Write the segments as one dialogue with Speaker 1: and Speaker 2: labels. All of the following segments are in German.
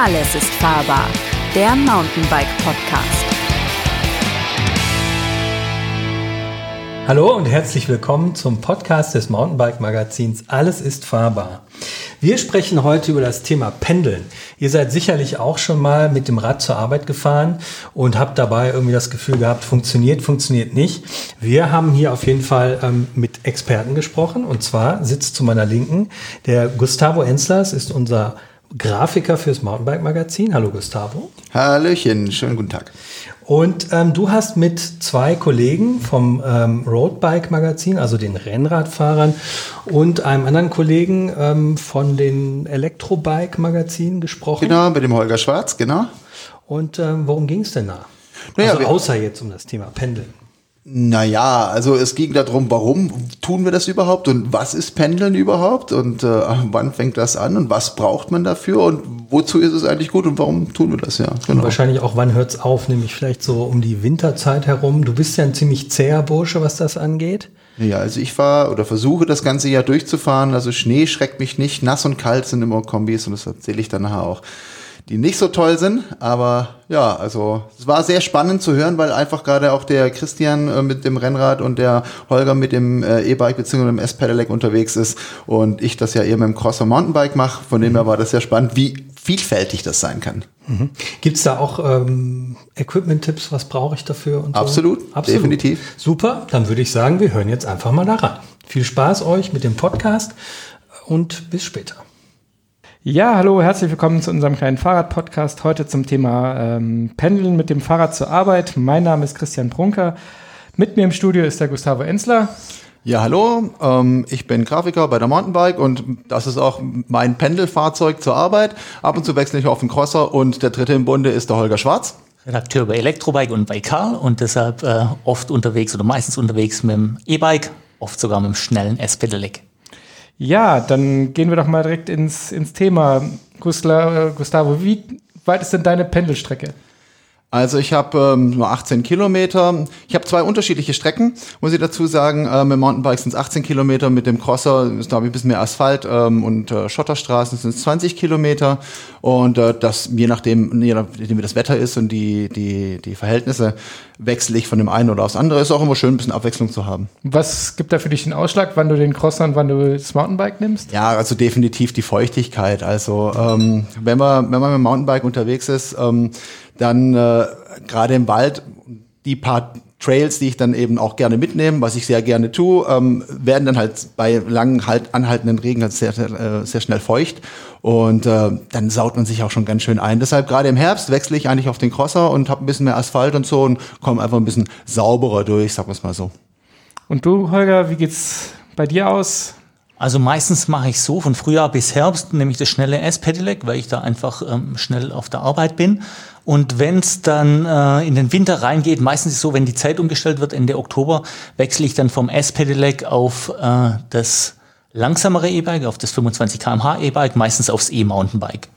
Speaker 1: Alles ist fahrbar. Der Mountainbike Podcast.
Speaker 2: Hallo und herzlich willkommen zum Podcast des Mountainbike Magazins Alles ist fahrbar. Wir sprechen heute über das Thema Pendeln. Ihr seid sicherlich auch schon mal mit dem Rad zur Arbeit gefahren und habt dabei irgendwie das Gefühl gehabt, funktioniert, funktioniert nicht. Wir haben hier auf jeden Fall ähm, mit Experten gesprochen und zwar sitzt zu meiner Linken der Gustavo Enslers, ist unser Grafiker fürs Mountainbike Magazin. Hallo Gustavo.
Speaker 3: Hallöchen, schönen guten Tag.
Speaker 2: Und ähm, du hast mit zwei Kollegen vom ähm, Roadbike Magazin, also den Rennradfahrern, und einem anderen Kollegen ähm, von den Elektrobike Magazin gesprochen.
Speaker 3: Genau, mit dem Holger Schwarz, genau.
Speaker 2: Und ähm, worum ging es denn da?
Speaker 3: Naja,
Speaker 2: also außer jetzt um das Thema Pendeln.
Speaker 3: Naja, also es ging darum, warum tun wir das überhaupt und was ist Pendeln überhaupt und äh, wann fängt das an und was braucht man dafür und wozu ist es eigentlich gut und warum tun wir das ja?
Speaker 2: Und
Speaker 3: Genau.
Speaker 2: wahrscheinlich auch, wann hört's auf? Nämlich vielleicht so um die Winterzeit herum. Du bist ja ein ziemlich zäher Bursche, was das angeht.
Speaker 3: Ja, also ich fahre oder versuche das ganze Jahr durchzufahren. Also Schnee schreckt mich nicht, nass und kalt sind immer Kombis und das erzähle ich dann nachher auch, die nicht so toll sind. Aber ja, also es war sehr spannend zu hören, weil einfach gerade auch der Christian äh, mit dem Rennrad und der Holger mit dem äh, E-Bike bzw. dem S-Pedelec unterwegs ist und ich das ja eher mit dem Crosser Mountainbike mache. Von dem her war das sehr spannend, wie vielfältig das sein kann.
Speaker 2: Gibt's da auch ähm, Equipment-Tipps? Was brauche ich dafür? Und so?
Speaker 3: Absolut, definitiv.
Speaker 2: Super, dann würde ich sagen, wir hören jetzt einfach mal da ran. Viel Spaß euch mit dem Podcast und bis später.
Speaker 4: Ja, hallo, herzlich willkommen zu unserem kleinen Fahrrad-Podcast. Heute zum Thema ähm, Pendeln mit dem Fahrrad zur Arbeit. Mein Name ist Christian Brunker. Mit mir im Studio ist der Gustavo Enzler.
Speaker 3: Ja, hallo, ähm, ich bin Grafiker bei der Mountainbike und das ist auch mein Pendelfahrzeug zur Arbeit. Ab und zu wechsle ich auf den Crosser und der dritte im Bunde ist der Holger Schwarz.
Speaker 5: Redakteur bei Elektrobike und bei Karl und deshalb äh, oft unterwegs oder meistens unterwegs mit dem E-Bike, oft sogar mit dem schnellen S-Pedelec.
Speaker 4: Ja, dann gehen wir doch mal direkt ins, ins Thema. Äh, Gustavo, wie weit ist denn deine Pendelstrecke?
Speaker 3: Also ich habe ähm, nur 18 Kilometer. Ich habe zwei unterschiedliche Strecken, muss ich dazu sagen. Äh, mit dem Mountainbike sind es 18 Kilometer, mit dem Crosser ist glaube ich ein bisschen mehr Asphalt ähm, und äh, Schotterstraßen sind es 20 Kilometer. Und äh, das je nachdem, je nachdem wie das Wetter ist und die, die, die Verhältnisse, wechsle ich von dem einen oder aufs andere. Ist auch immer schön, ein bisschen Abwechslung zu haben.
Speaker 4: Was gibt da für dich den Ausschlag, wann du den Crosser und wann du das Mountainbike nimmst?
Speaker 3: Ja, also definitiv die Feuchtigkeit. Also ähm, wenn man wenn man mit dem Mountainbike unterwegs ist, ähm, dann äh, gerade im Wald die paar Trails, die ich dann eben auch gerne mitnehme, was ich sehr gerne tue, ähm, werden dann halt bei langen halt anhaltenden Regen halt sehr äh, sehr schnell feucht und äh, dann saut man sich auch schon ganz schön ein. Deshalb gerade im Herbst wechsle ich eigentlich auf den Crosser und habe ein bisschen mehr Asphalt und so und komme einfach ein bisschen sauberer durch, sagen wir es mal so.
Speaker 4: Und du, Holger, wie geht's bei dir aus?
Speaker 5: Also meistens mache ich so von Frühjahr bis Herbst, nämlich das schnelle S-Pedelec, weil ich da einfach ähm, schnell auf der Arbeit bin. Und wenn es dann äh, in den Winter reingeht, meistens ist es so, wenn die Zeit umgestellt wird, Ende Oktober, wechsle ich dann vom S-Pedelec auf äh, das langsamere E-Bike, auf das 25 km/h E-Bike, meistens aufs E-Mountainbike.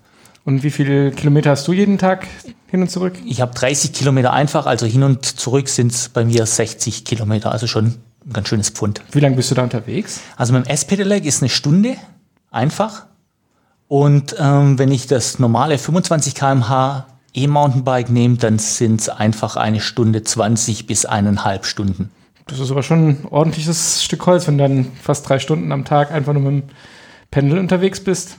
Speaker 4: Und wie viele Kilometer hast du jeden Tag hin und zurück?
Speaker 5: Ich habe 30 Kilometer einfach, also hin und zurück sind es bei mir 60 Kilometer, also schon ein ganz schönes Pfund.
Speaker 4: Wie lange bist du da unterwegs?
Speaker 5: Also mit dem S-Pedelec ist eine Stunde einfach. Und ähm, wenn ich das normale 25 km/h E-Mountainbike nehme, dann sind es einfach eine Stunde 20 bis eineinhalb Stunden.
Speaker 4: Das ist aber schon ein ordentliches Stück Holz, wenn du dann fast drei Stunden am Tag einfach nur mit dem Pendel unterwegs bist.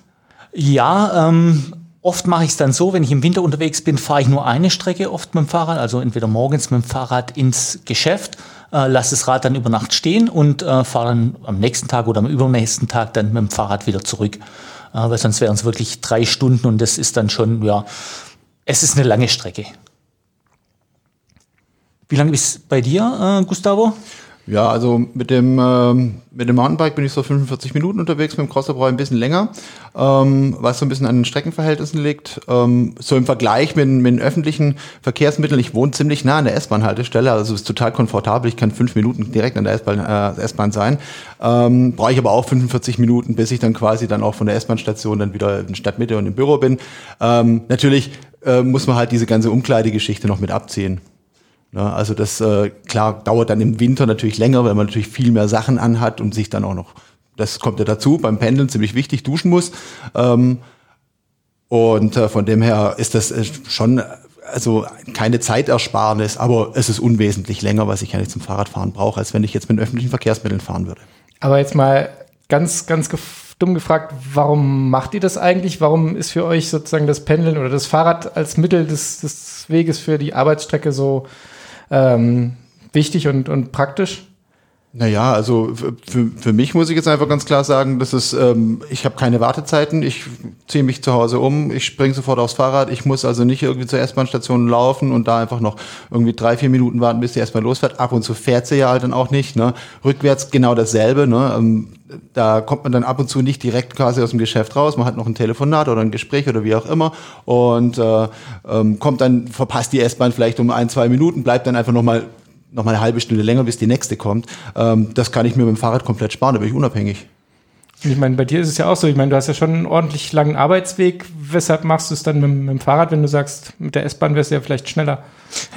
Speaker 5: Ja, ähm, oft mache ich es dann so, wenn ich im Winter unterwegs bin, fahre ich nur eine Strecke oft mit dem Fahrrad, also entweder morgens mit dem Fahrrad ins Geschäft, äh, lasse das Rad dann über Nacht stehen und äh, fahre dann am nächsten Tag oder am übernächsten Tag dann mit dem Fahrrad wieder zurück. Äh, weil sonst wären es wirklich drei Stunden und das ist dann schon, ja, es ist eine lange Strecke. Wie lange ist bei dir, äh, Gustavo?
Speaker 3: Ja, also mit dem, ähm, mit dem Mountainbike bin ich so 45 Minuten unterwegs, mit dem Crosser brauche ich ein bisschen länger, ähm, was so ein bisschen an den Streckenverhältnissen liegt. Ähm, so im Vergleich mit, mit den öffentlichen Verkehrsmitteln, ich wohne ziemlich nah an der S-Bahn-Haltestelle, also es ist total komfortabel, ich kann fünf Minuten direkt an der S-Bahn äh, S-Bahn sein. Ähm, brauche ich aber auch 45 Minuten, bis ich dann quasi dann auch von der S-Bahn-Station dann wieder in Stadtmitte und im Büro bin. Ähm, natürlich äh, muss man halt diese ganze Umkleidegeschichte noch mit abziehen. Ja, also das äh, klar dauert dann im Winter natürlich länger, weil man natürlich viel mehr Sachen anhat und sich dann auch noch, das kommt ja dazu, beim Pendeln ziemlich wichtig, duschen muss. Ähm, Und äh, von dem her ist das äh, schon also keine Zeitersparnis, aber es ist unwesentlich länger, was ich eigentlich zum Fahrradfahren brauche, als wenn ich jetzt mit öffentlichen Verkehrsmitteln fahren würde.
Speaker 4: Aber jetzt mal ganz, ganz dumm gefragt, warum macht ihr das eigentlich? Warum ist für euch sozusagen das Pendeln oder das Fahrrad als Mittel des, des Weges für die Arbeitsstrecke so ähm, wichtig und, und praktisch?
Speaker 3: Naja, also für, für mich muss ich jetzt einfach ganz klar sagen, dass es, ähm, ich habe keine Wartezeiten, ich ziehe mich zu Hause um, ich springe sofort aufs Fahrrad, ich muss also nicht irgendwie zur S-Bahn-Station laufen und da einfach noch irgendwie drei, vier Minuten warten, bis die S-Bahn losfährt. Ab und zu fährt sie ja halt dann auch nicht. Ne? Rückwärts genau dasselbe. Ne? Ähm, da kommt man dann ab und zu nicht direkt quasi aus dem Geschäft raus. Man hat noch ein Telefonat oder ein Gespräch oder wie auch immer und äh, ähm, kommt dann, verpasst die S-Bahn vielleicht um ein, zwei Minuten, bleibt dann einfach nochmal noch mal eine halbe Stunde länger, bis die nächste kommt. Ähm, das kann ich mir mit dem Fahrrad komplett sparen, da bin ich unabhängig.
Speaker 4: Ich meine, bei dir ist es ja auch so. Ich meine, du hast ja schon einen ordentlich langen Arbeitsweg. Weshalb machst du es dann mit, mit dem Fahrrad, wenn du sagst, mit der S-Bahn wärst du ja vielleicht schneller?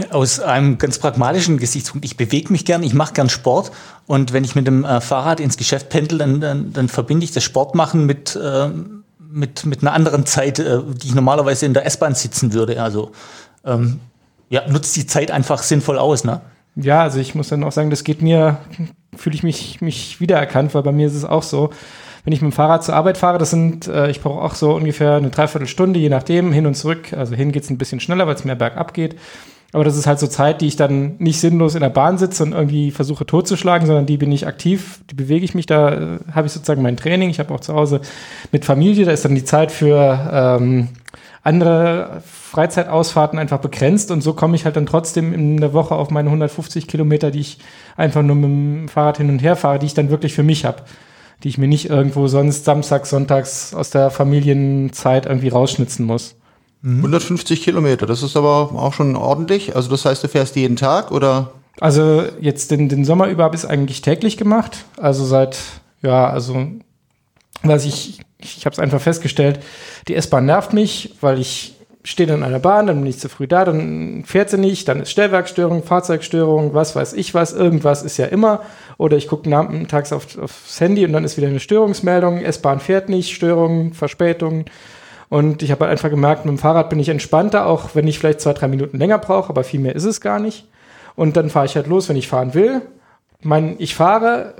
Speaker 5: Aus einem ganz pragmatischen Gesichtspunkt. Ich bewege mich gern, ich mache gern Sport. Und wenn ich mit dem äh, Fahrrad ins Geschäft pendel, dann, dann, dann verbinde ich das Sportmachen mit, äh, mit, mit einer anderen Zeit, äh, die ich normalerweise in der S-Bahn sitzen würde. Also ähm, ja, nutzt die Zeit einfach sinnvoll aus. Ne?
Speaker 4: Ja, also ich muss dann auch sagen, das geht mir, fühle ich mich, mich wiedererkannt, weil bei mir ist es auch so, wenn ich mit dem Fahrrad zur Arbeit fahre, das sind, äh, ich brauche auch so ungefähr eine Dreiviertelstunde, je nachdem, hin und zurück. Also hin geht es ein bisschen schneller, weil es mehr bergab geht. Aber das ist halt so Zeit, die ich dann nicht sinnlos in der Bahn sitze und irgendwie versuche totzuschlagen, sondern die bin ich aktiv, die bewege ich mich, da äh, habe ich sozusagen mein Training. Ich habe auch zu Hause mit Familie, da ist dann die Zeit für ähm, andere Freizeitausfahrten einfach begrenzt und so komme ich halt dann trotzdem in der Woche auf meine 150 Kilometer, die ich einfach nur mit dem Fahrrad hin und her fahre, die ich dann wirklich für mich habe, die ich mir nicht irgendwo sonst samstags, sonntags aus der Familienzeit irgendwie rausschnitzen muss.
Speaker 3: 150 Kilometer, das ist aber auch schon ordentlich. Also das heißt, du fährst jeden Tag oder?
Speaker 4: Also jetzt den, den Sommer über habe ich es eigentlich täglich gemacht. Also seit, ja, also was ich ich habe es einfach festgestellt, die S-Bahn nervt mich, weil ich stehe dann in einer Bahn, dann bin ich zu früh da, dann fährt sie nicht, dann ist Stellwerkstörung, Fahrzeugstörung, was weiß ich was, irgendwas ist ja immer. Oder ich gucke nachmittags auf, aufs Handy und dann ist wieder eine Störungsmeldung, S-Bahn fährt nicht, Störung, Verspätung. Und ich habe halt einfach gemerkt, mit dem Fahrrad bin ich entspannter, auch wenn ich vielleicht zwei, drei Minuten länger brauche, aber viel mehr ist es gar nicht. Und dann fahre ich halt los, wenn ich fahren will. Mein, ich fahre,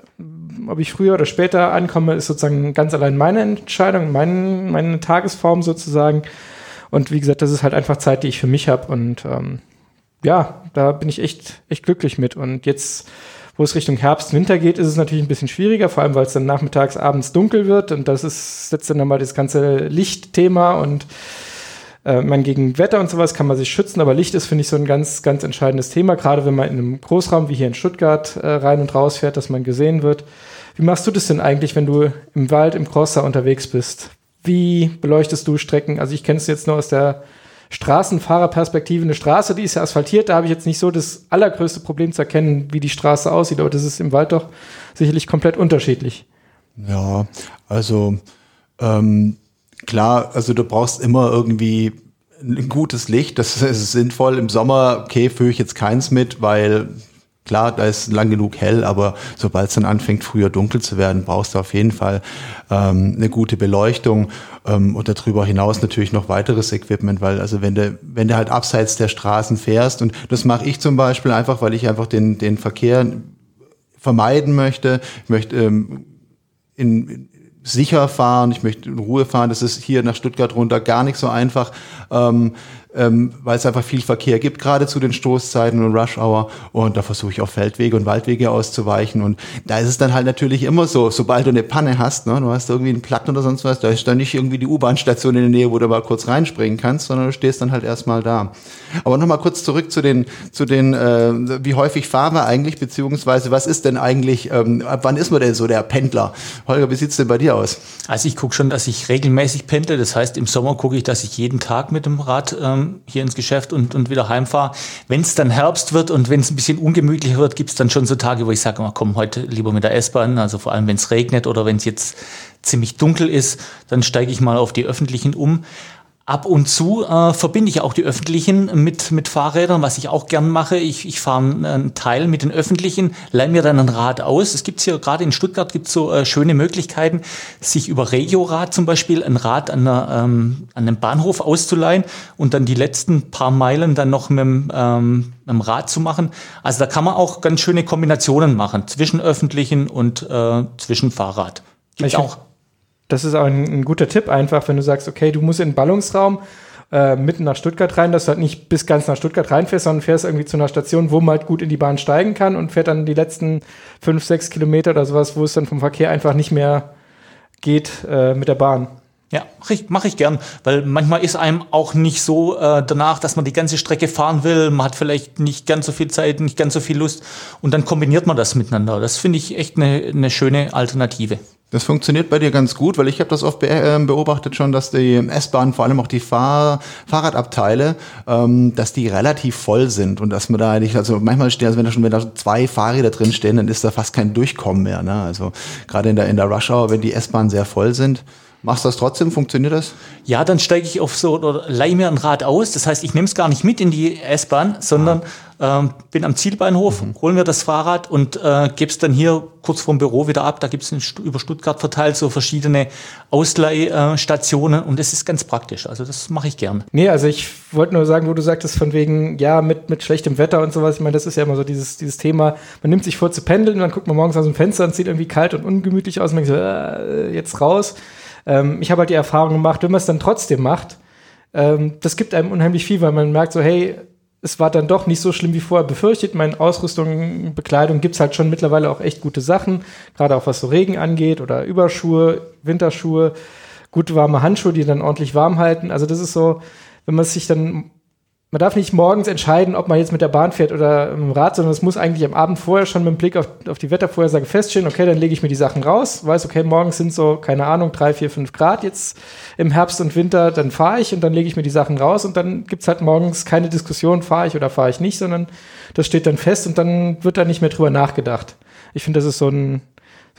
Speaker 4: ob ich früher oder später ankomme, ist sozusagen ganz allein meine Entscheidung, mein, meine Tagesform sozusagen. Und wie gesagt, das ist halt einfach Zeit, die ich für mich habe. Und ähm, ja, da bin ich echt, echt glücklich mit. Und jetzt, wo es Richtung Herbst, Winter geht, ist es natürlich ein bisschen schwieriger, vor allem weil es dann nachmittags, abends dunkel wird. Und das ist jetzt dann nochmal das ganze Lichtthema und äh, man gegen Wetter und sowas kann man sich schützen, aber Licht ist, finde ich, so ein ganz, ganz entscheidendes Thema, gerade wenn man in einem Großraum wie hier in Stuttgart äh, rein und raus fährt, dass man gesehen wird. Wie machst du das denn eigentlich, wenn du im Wald, im Crosser unterwegs bist? Wie beleuchtest du Strecken? Also ich kenne es jetzt nur aus der Straßenfahrerperspektive. Eine Straße, die ist ja asphaltiert, da habe ich jetzt nicht so das allergrößte Problem zu erkennen, wie die Straße aussieht, aber das ist im Wald doch sicherlich komplett unterschiedlich.
Speaker 3: Ja, also ähm, klar, also du brauchst immer irgendwie ein gutes Licht, das ist sinnvoll. Im Sommer, okay, führe ich jetzt keins mit, weil klar, da ist lang genug hell, aber sobald es dann anfängt, früher dunkel zu werden, brauchst du auf jeden Fall ähm, eine gute Beleuchtung ähm, und darüber hinaus natürlich noch weiteres Equipment, weil also wenn du, wenn du halt abseits der Straßen fährst und das mache ich zum Beispiel einfach, weil ich einfach den, den Verkehr vermeiden möchte, ich möchte ähm, in, sicher fahren, ich möchte in Ruhe fahren. Das ist hier nach Stuttgart runter gar nicht so einfach. Ähm, ähm, weil es einfach viel Verkehr gibt, gerade zu den Stoßzeiten und Rush Hour. Und da versuche ich auf Feldwege und Waldwege auszuweichen. Und da ist es dann halt natürlich immer so, sobald du eine Panne hast, ne, du hast irgendwie einen Platten oder sonst was, da ist dann nicht irgendwie die U-Bahn-Station in der Nähe, wo du mal kurz reinspringen kannst, sondern du stehst dann halt erstmal da. Aber nochmal kurz zurück zu den, zu den, äh, wie häufig fahren wir eigentlich, beziehungsweise was ist denn eigentlich, ähm, ab wann ist man denn so der Pendler? Holger, wie sieht's denn bei dir aus?
Speaker 5: Also ich gucke schon, dass ich regelmäßig pendle. Das heißt, im Sommer gucke ich, dass ich jeden Tag mit dem Rad ähm, hier ins Geschäft und, und wieder heimfahre. Wenn es dann Herbst wird und wenn es ein bisschen ungemütlicher wird, gibt es dann schon so Tage, wo ich sage, komm, heute lieber mit der S-Bahn. Also vor allem, wenn es regnet oder wenn es jetzt ziemlich dunkel ist, dann steige ich mal auf die öffentlichen um. Ab und zu äh, verbinde ich auch die öffentlichen mit, mit Fahrrädern, was ich auch gern mache. Ich, ich fahre einen Teil mit den öffentlichen, leih mir dann ein Rad aus. Es gibt hier gerade in Stuttgart gibt's so äh, schöne Möglichkeiten, sich über Regiorad zum Beispiel ein Rad an, einer, ähm, an einem Bahnhof auszuleihen und dann die letzten paar Meilen dann noch mit, ähm, mit dem Rad zu machen. Also da kann man auch ganz schöne Kombinationen machen zwischen öffentlichen und äh, zwischen Fahrrad. Gibt's
Speaker 4: Ich
Speaker 5: auch.
Speaker 4: Das ist auch ein, ein guter Tipp, einfach, wenn du sagst, okay, du musst in den Ballungsraum äh, mitten nach Stuttgart rein, dass du halt nicht bis ganz nach Stuttgart reinfährst, sondern fährst irgendwie zu einer Station, wo man halt gut in die Bahn steigen kann und fährt dann die letzten fünf, sechs Kilometer oder sowas, wo es dann vom Verkehr einfach nicht mehr geht äh, mit der Bahn.
Speaker 5: Ja, mache ich, mach ich gern, weil manchmal ist einem auch nicht so äh, danach, dass man die ganze Strecke fahren will. Man hat vielleicht nicht ganz so viel Zeit, nicht ganz so viel Lust und dann kombiniert man das miteinander. Das finde ich echt eine, eine schöne Alternative.
Speaker 3: Das funktioniert bei dir ganz gut, weil ich habe das oft be äh, beobachtet schon, dass die S-Bahn, vor allem auch die Fahr Fahrradabteile, ähm, dass die relativ voll sind und dass man da nicht, also manchmal stehen, also wenn da schon wenn zwei Fahrräder drin stehen, dann ist da fast kein Durchkommen mehr. Ne? Also gerade in der in der Rush Hour, wenn die S-Bahn sehr voll sind. Machst du das trotzdem? Funktioniert das?
Speaker 5: Ja, dann steige ich auf so oder leih mir ein Rad aus. Das heißt, ich nehme es gar nicht mit in die S-Bahn, sondern ähm, bin am Zielbahnhof, hol mir das Fahrrad und äh, gebe es dann hier kurz vorm Büro wieder ab. Da gibt es über Stuttgart verteilt so verschiedene Ausleihstationen und das ist ganz praktisch. Also das mache ich gern.
Speaker 4: Nee, also ich wollte nur sagen, wo du sagtest, von wegen, ja, mit, mit schlechtem Wetter und sowas. Ich meine, das ist ja immer so dieses, dieses Thema, man nimmt sich vor zu pendeln und dann guckt man morgens aus dem Fenster und sieht irgendwie kalt und ungemütlich aus und man denkt so, äh, jetzt raus. Ähm, ich habe halt die Erfahrung gemacht, wenn man es dann trotzdem macht, ähm, das gibt einem unheimlich viel, weil man merkt so, hey, es war dann doch nicht so schlimm wie vorher befürchtet. Meine Ausrüstung, Bekleidung gibt's halt schon mittlerweile auch echt gute Sachen, gerade auch was so Regen angeht oder Überschuhe, Winterschuhe, gute warme Handschuhe, die dann ordentlich warm halten. Also das ist so, wenn man sich dann man darf nicht morgens entscheiden, ob man jetzt mit der Bahn fährt oder mit dem Rad, sondern es muss eigentlich am Abend vorher schon mit dem Blick auf, auf die Wettervorhersage feststehen, okay, dann lege ich mir die Sachen raus, weiß, okay, morgens sind so, keine Ahnung, drei, vier, fünf Grad jetzt im Herbst und Winter, dann fahre ich und dann lege ich mir die Sachen raus und dann gibt's halt morgens keine Diskussion, fahre ich oder fahre ich nicht, sondern das steht dann fest und dann wird da nicht mehr drüber nachgedacht. Ich finde, das ist so ein,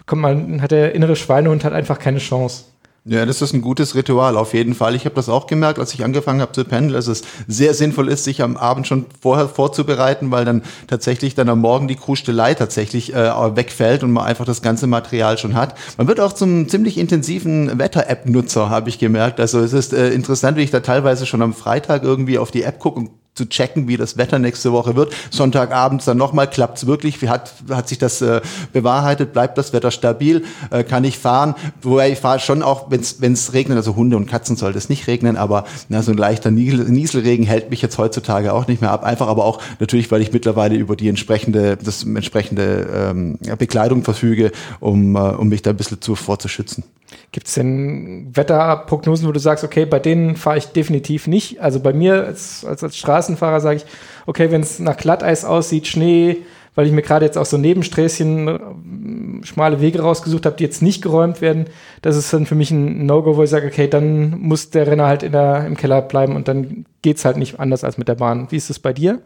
Speaker 4: kommt man, hat der innere Schweinehund hat einfach keine Chance.
Speaker 3: Ja, das ist ein gutes Ritual, auf jeden Fall. Ich habe das auch gemerkt, als ich angefangen habe zu pendeln, dass es sehr sinnvoll ist, sich am Abend schon vorher vorzubereiten, weil dann tatsächlich dann am Morgen die Krustelei tatsächlich äh, wegfällt und man einfach das ganze Material schon hat. Man wird auch zum ziemlich intensiven Wetter-App-Nutzer, habe ich gemerkt. Also es ist äh, interessant, wie ich da teilweise schon am Freitag irgendwie auf die App gucke und zu checken, wie das Wetter nächste Woche wird. Sonntagabends dann nochmal, klappt es wirklich? Wie hat, hat sich das äh, bewahrheitet? Bleibt das Wetter stabil? Äh, kann ich fahren? Wobei ich fahre schon auch, wenn es regnet, also Hunde und Katzen sollte es nicht regnen, aber na, so ein leichter Nieselregen hält mich jetzt heutzutage auch nicht mehr ab. Einfach aber auch natürlich, weil ich mittlerweile über die entsprechende, das entsprechende ähm, Bekleidung verfüge, um, äh, um mich da ein bisschen zu, vorzuschützen.
Speaker 4: Gibt es denn Wetterprognosen, wo du sagst, okay, bei denen fahre ich definitiv nicht? Also bei mir als, als, als Straßenfahrer sage ich, okay, wenn es nach Glatteis aussieht, Schnee, weil ich mir gerade jetzt auch so Nebensträßchen, äh, schmale Wege rausgesucht habe, die jetzt nicht geräumt werden, das ist dann für mich ein No-Go, wo ich sage, okay, dann muss der Renner halt in der, im Keller bleiben und dann geht's halt nicht anders als mit der Bahn. Wie ist es bei dir?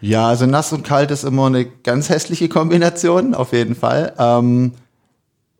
Speaker 3: Ja, also nass und kalt ist immer eine ganz hässliche Kombination, auf jeden Fall. Ähm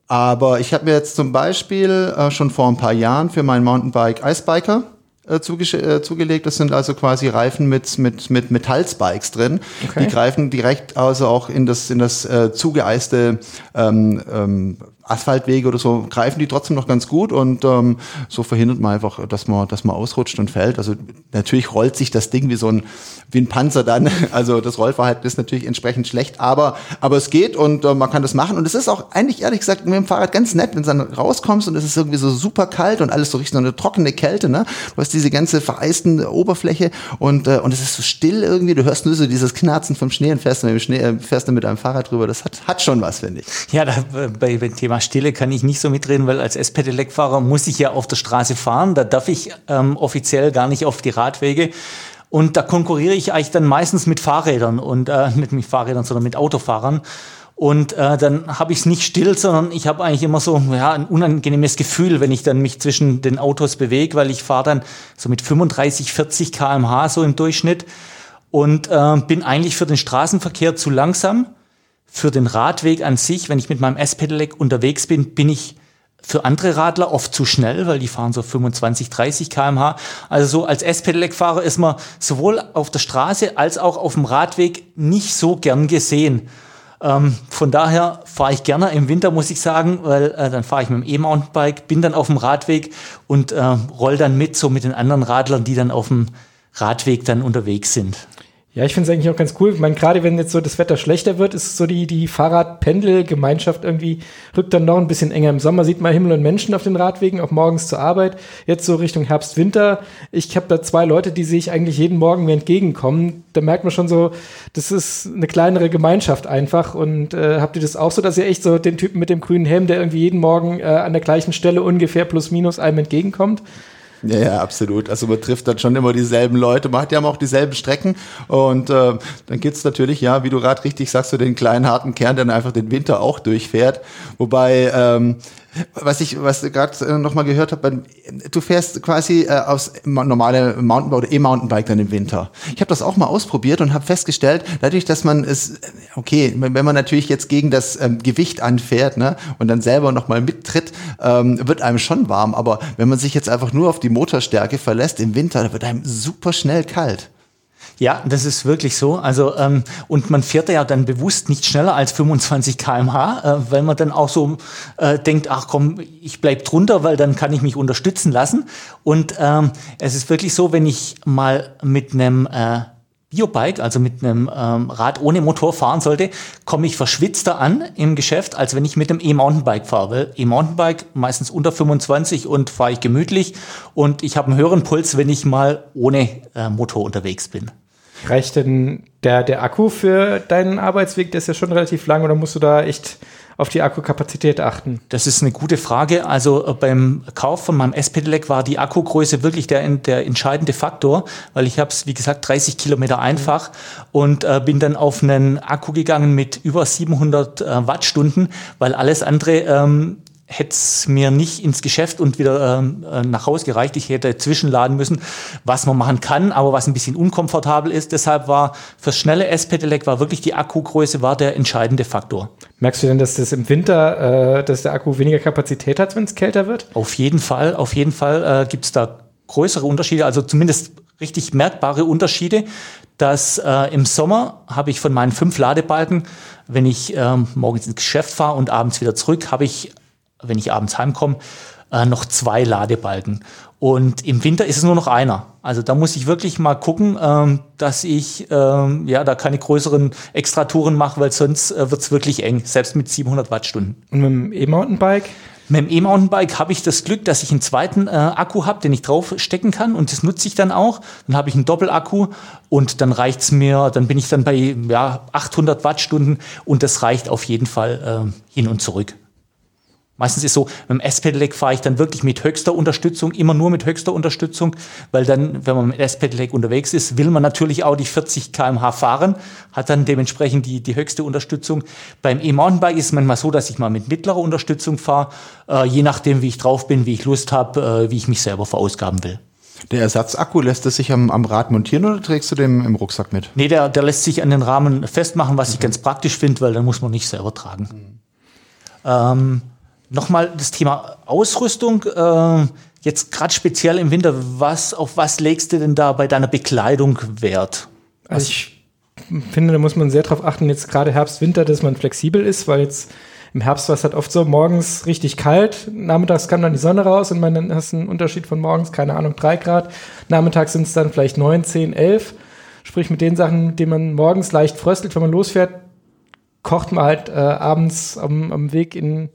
Speaker 3: aber ich habe mir jetzt zum Beispiel äh, schon vor ein paar Jahren für mein Mountainbike Icebiker äh, zuge äh, zugelegt. Das sind also quasi Reifen mit, mit, mit Metallspikes drin.
Speaker 4: Okay.
Speaker 3: Die greifen direkt also auch in das, in das äh, zugeeiste ähm, ähm, Asphaltwege oder so, greifen die trotzdem noch ganz gut und ähm, so verhindert man einfach, dass man, dass man ausrutscht und fällt. Also natürlich rollt sich das Ding wie so ein, wie ein Panzer dann. Also das Rollverhalten ist natürlich entsprechend schlecht, aber, aber es geht und äh, man kann das machen. Und es ist auch eigentlich ehrlich gesagt mit dem Fahrrad ganz nett, wenn du dann rauskommst und es ist irgendwie so super kalt und alles so richtig so eine trockene Kälte. Ne? Du hast diese ganze vereisten Oberfläche und, äh, und es ist so still irgendwie. Du hörst nur so dieses Knarzen vom Schnee und fährst dann mit, dem Schnee, äh, fährst dann mit einem Fahrrad drüber. Das hat, hat schon was, finde ich.
Speaker 5: Ja, da, bei, beim Thema Stille kann ich nicht so mitreden, weil als S-Pedelec-Fahrer muss ich ja auf der Straße fahren. Da darf ich ähm, offiziell gar nicht auf die Radwege. Und da konkurriere ich eigentlich dann meistens mit Fahrrädern und äh, nicht mit Fahrrädern, sondern mit Autofahrern. Und äh, dann habe ich es nicht still, sondern ich habe eigentlich immer so ja, ein unangenehmes Gefühl, wenn ich dann mich zwischen den Autos bewege, weil ich fahre dann so mit 35, 40 km/h so im Durchschnitt und äh, bin eigentlich für den Straßenverkehr zu langsam für den Radweg an sich, wenn ich mit meinem S-Pedelec unterwegs bin, bin ich für andere Radler oft zu schnell, weil die fahren so 25, 30 km/h. Also so als S-Pedelec-Fahrer ist man sowohl auf der Straße als auch auf dem Radweg nicht so gern gesehen. Ähm, von daher fahre ich gerne im Winter, muss ich sagen, weil äh, dann fahre ich mit dem E-Mountainbike, bin dann auf dem Radweg und äh, roll dann mit, so mit den anderen Radlern, die dann auf dem Radweg dann unterwegs sind.
Speaker 4: Ja, ich finde es eigentlich auch ganz cool. Ich meine, gerade wenn jetzt so das Wetter schlechter wird, ist so die, die Fahrradpendelgemeinschaft irgendwie rückt dann noch ein bisschen enger. Im Sommer sieht man Himmel und Menschen auf den Radwegen, auch morgens zur Arbeit. Jetzt so Richtung Herbst, Winter. Ich habe da zwei Leute, die sich eigentlich jeden Morgen mir entgegenkommen. Da merkt man schon so, das ist eine kleinere Gemeinschaft einfach. Und äh, habt ihr das auch so, dass ihr echt so den Typen mit dem grünen Helm, der irgendwie jeden Morgen äh, an der gleichen Stelle ungefähr plus minus einem entgegenkommt?
Speaker 3: Ja, ja, absolut. Also man trifft dann schon immer dieselben Leute. Man hat ja auch dieselben Strecken. Und äh, dann gibt's natürlich, ja, wie du gerade richtig sagst, so den kleinen harten Kern, der dann einfach den Winter auch durchfährt. Wobei ähm, was ich, was gerade äh, noch mal gehört habe, du fährst quasi äh, aus normale Mountainbike oder E-Mountainbike dann im Winter. Ich habe das auch mal ausprobiert und habe festgestellt, dadurch, dass man es, okay, wenn man natürlich jetzt gegen das ähm, Gewicht anfährt ne, und dann selber noch mal mittritt, ähm, wird einem schon warm. Aber wenn man sich jetzt einfach nur auf die Motorstärke verlässt im Winter, wird einem super schnell kalt.
Speaker 5: Ja, das ist wirklich so. Also ähm, und man fährt ja dann bewusst nicht schneller als 25 km/h, äh, weil man dann auch so äh, denkt, ach komm, ich bleib drunter, weil dann kann ich mich unterstützen lassen. Und ähm, es ist wirklich so, wenn ich mal mit einem äh, Biobike, also mit einem ähm, Rad ohne Motor fahren sollte, komme ich verschwitzter an im Geschäft, als wenn ich mit einem E-Mountainbike fahre. Weil E-Mountainbike meistens unter 25 und fahre ich gemütlich und ich habe einen höheren Puls, wenn ich mal ohne äh, Motor unterwegs bin.
Speaker 4: Reicht denn der, der Akku für deinen Arbeitsweg? Der ist ja schon relativ lang oder musst du da echt auf die Akkukapazität achten?
Speaker 5: Das ist eine gute Frage. Also äh, beim Kauf von meinem S-Pedelec war die Akkugröße wirklich der, der entscheidende Faktor, weil ich habe es, wie gesagt, 30 Kilometer einfach mhm. und äh, bin dann auf einen Akku gegangen mit über 700 äh, Wattstunden, weil alles andere ähm, hätte es mir nicht ins Geschäft und wieder ähm, äh, nach Hause gereicht. Ich hätte zwischenladen müssen, was man machen kann, aber was ein bisschen unkomfortabel ist. Deshalb war fürs schnelle S-Pedelec war wirklich die Akkugröße war der entscheidende Faktor.
Speaker 4: Merkst du denn, dass das im Winter, äh, dass der Akku weniger Kapazität hat, wenn es kälter wird?
Speaker 5: Auf jeden Fall, auf jeden Fall äh, gibt es da größere Unterschiede, also zumindest richtig merkbare Unterschiede, dass äh, im Sommer habe ich von meinen fünf Ladebalken, wenn ich ähm, morgens ins Geschäft fahre und abends wieder zurück, habe ich wenn ich abends heimkomme, äh, noch zwei Ladebalken. Und im Winter ist es nur noch einer. Also da muss ich wirklich mal gucken, ähm, dass ich ähm, ja da keine größeren Extratouren mache, weil sonst äh, wird es wirklich eng, selbst mit 700 Wattstunden.
Speaker 4: Und mit dem E-Mountainbike?
Speaker 5: Mit dem E-Mountainbike habe ich das Glück, dass ich einen zweiten äh, Akku habe, den ich draufstecken kann und das nutze ich dann auch. Dann habe ich einen Doppelakku und dann reicht's mir, dann bin ich dann bei ja, 800 Wattstunden und das reicht auf jeden Fall äh, hin und zurück. Meistens ist so, mit dem S-Pedelec fahre ich dann wirklich mit höchster Unterstützung, immer nur mit höchster Unterstützung, weil dann, wenn man mit S-Pedelec unterwegs ist, will man natürlich auch die 40 km/h fahren, hat dann dementsprechend die, die höchste Unterstützung. Beim E-Mountainbike ist es manchmal so, dass ich mal mit mittlerer Unterstützung fahre, äh, je nachdem, wie ich drauf bin, wie ich Lust habe, äh, wie ich mich selber verausgaben will.
Speaker 3: Der Ersatzakku, lässt es sich am, am Rad montieren oder trägst du den im Rucksack mit?
Speaker 5: Nee, der, der lässt sich an den Rahmen festmachen, was mhm. ich ganz praktisch finde, weil dann muss man nicht selber tragen. Mhm. Ähm, Nochmal das Thema Ausrüstung. Äh, jetzt gerade speziell im Winter, was, auf was legst du denn da bei deiner Bekleidung Wert?
Speaker 4: Also ich finde, da muss man sehr darauf achten, jetzt gerade Herbst, Winter, dass man flexibel ist, weil jetzt im Herbst war es halt oft so, morgens richtig kalt, nachmittags kam dann die Sonne raus und man hast einen Unterschied von morgens, keine Ahnung, drei Grad. Nachmittags sind es dann vielleicht neun, zehn, elf. Sprich, mit den Sachen, mit denen man morgens leicht fröstelt, wenn man losfährt, kocht man halt äh, abends am, am Weg in,